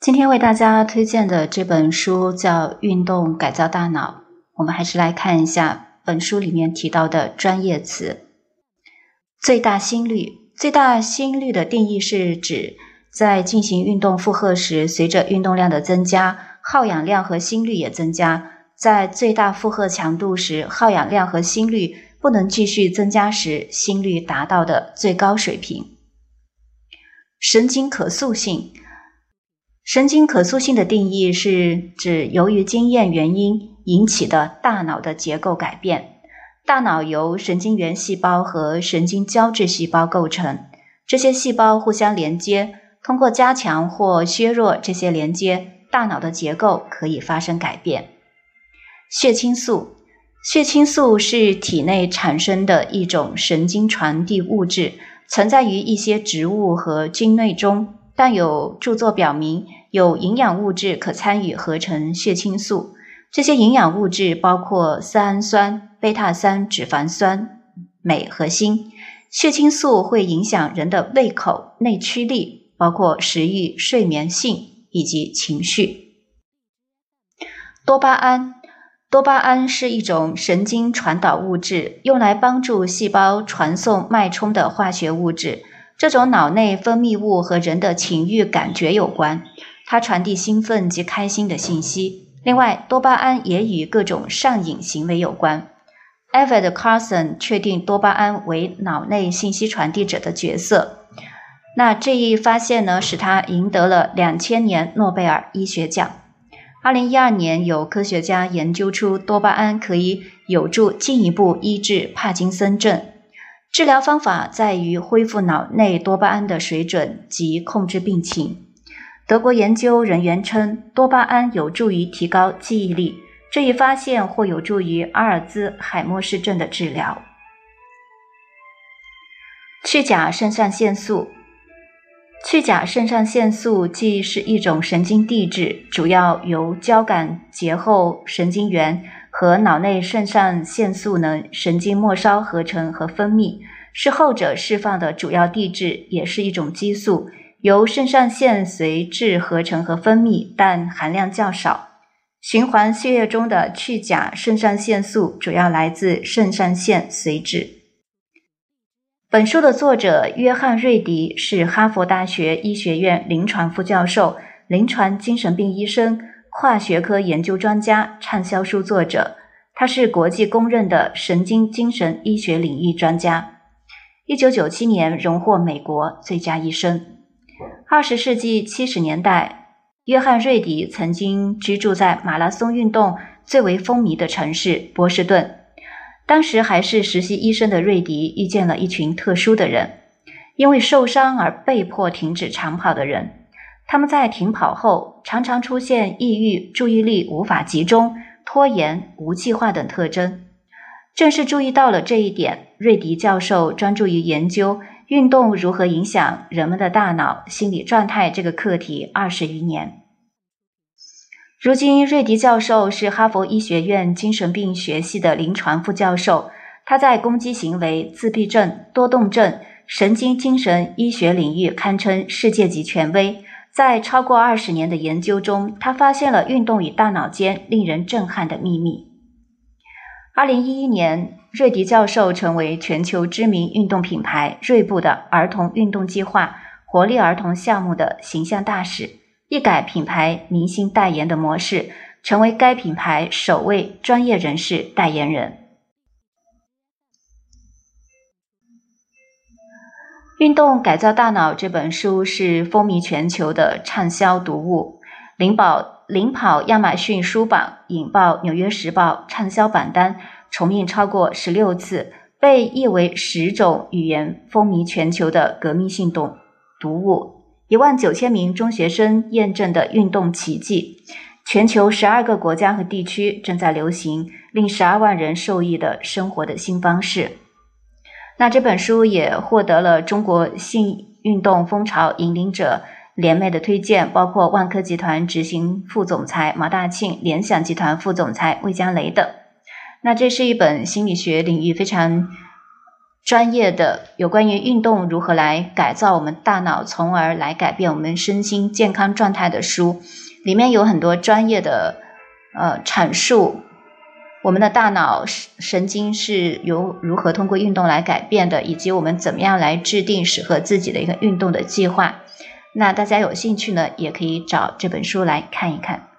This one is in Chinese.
今天为大家推荐的这本书叫《运动改造大脑》。我们还是来看一下本书里面提到的专业词：最大心率。最大心率的定义是指在进行运动负荷时，随着运动量的增加，耗氧量和心率也增加。在最大负荷强度时，耗氧量和心率不能继续增加时，心率达到的最高水平。神经可塑性。神经可塑性的定义是指由于经验原因引起的大脑的结构改变。大脑由神经元细胞和神经胶质细胞构成，这些细胞互相连接，通过加强或削弱这些连接，大脑的结构可以发生改变。血清素，血清素是体内产生的一种神经传递物质，存在于一些植物和菌类中。但有著作表明，有营养物质可参与合成血清素。这些营养物质包括色氨酸、贝塔三脂肪酸、镁和锌。血清素会影响人的胃口、内驱力，包括食欲、睡眠、性以及情绪。多巴胺，多巴胺是一种神经传导物质，用来帮助细胞传送脉冲的化学物质。这种脑内分泌物和人的情欲感觉有关，它传递兴奋及开心的信息。另外，多巴胺也与各种上瘾行为有关。Evan Carson 确定多巴胺为脑内信息传递者的角色。那这一发现呢，使他赢得了两千年诺贝尔医学奖。二零一二年，有科学家研究出多巴胺可以有助进一步医治帕金森症。治疗方法在于恢复脑内多巴胺的水准及控制病情。德国研究人员称，多巴胺有助于提高记忆力。这一发现或有助于阿尔兹海默氏症的治疗。去甲肾上腺素，去甲肾上腺素既是一种神经递质，主要由交感节后神经元。和脑内肾上腺素能神经末梢合成和分泌，是后者释放的主要递质，也是一种激素，由肾上腺髓质合成和分泌，但含量较少。循环血液中的去甲肾上腺素主要来自肾上腺髓质。本书的作者约翰瑞迪是哈佛大学医学院临床副教授、临床精神病医生。跨学科研究专家、畅销书作者，他是国际公认的神经精神医学领域专家。一九九七年荣获美国最佳医生。二十世纪七十年代，约翰·瑞迪曾经居住在马拉松运动最为风靡的城市波士顿。当时还是实习医生的瑞迪遇见了一群特殊的人，因为受伤而被迫停止长跑的人。他们在停跑后常常出现抑郁、注意力无法集中、拖延、无计划等特征。正是注意到了这一点，瑞迪教授专注于研究运动如何影响人们的大脑、心理状态这个课题二十余年。如今，瑞迪教授是哈佛医学院精神病学系的临床副教授，他在攻击行为、自闭症、多动症、神经精神医学领域堪称世界级权威。在超过二十年的研究中，他发现了运动与大脑间令人震撼的秘密。二零一一年，瑞迪教授成为全球知名运动品牌锐步的儿童运动计划“活力儿童”项目的形象大使，一改品牌明星代言的模式，成为该品牌首位专业人士代言人。《运动改造大脑》这本书是风靡全球的畅销读物，灵宝领跑亚马逊书榜、引爆纽约时报畅销榜单，重印超过十六次，被译为十种语言，风靡全球的革命性读读物。一万九千名中学生验证的运动奇迹，全球十二个国家和地区正在流行，令十二万人受益的生活的新方式。那这本书也获得了中国性运动风潮引领者联袂的推荐，包括万科集团执行副总裁毛大庆、联想集团副总裁魏江雷等。那这是一本心理学领域非常专业的有关于运动如何来改造我们大脑，从而来改变我们身心健康状态的书，里面有很多专业的呃阐述，我们的大脑神经是由如何通过运动来改变的，以及我们怎么样来制定适合自己的一个运动的计划。那大家有兴趣呢，也可以找这本书来看一看。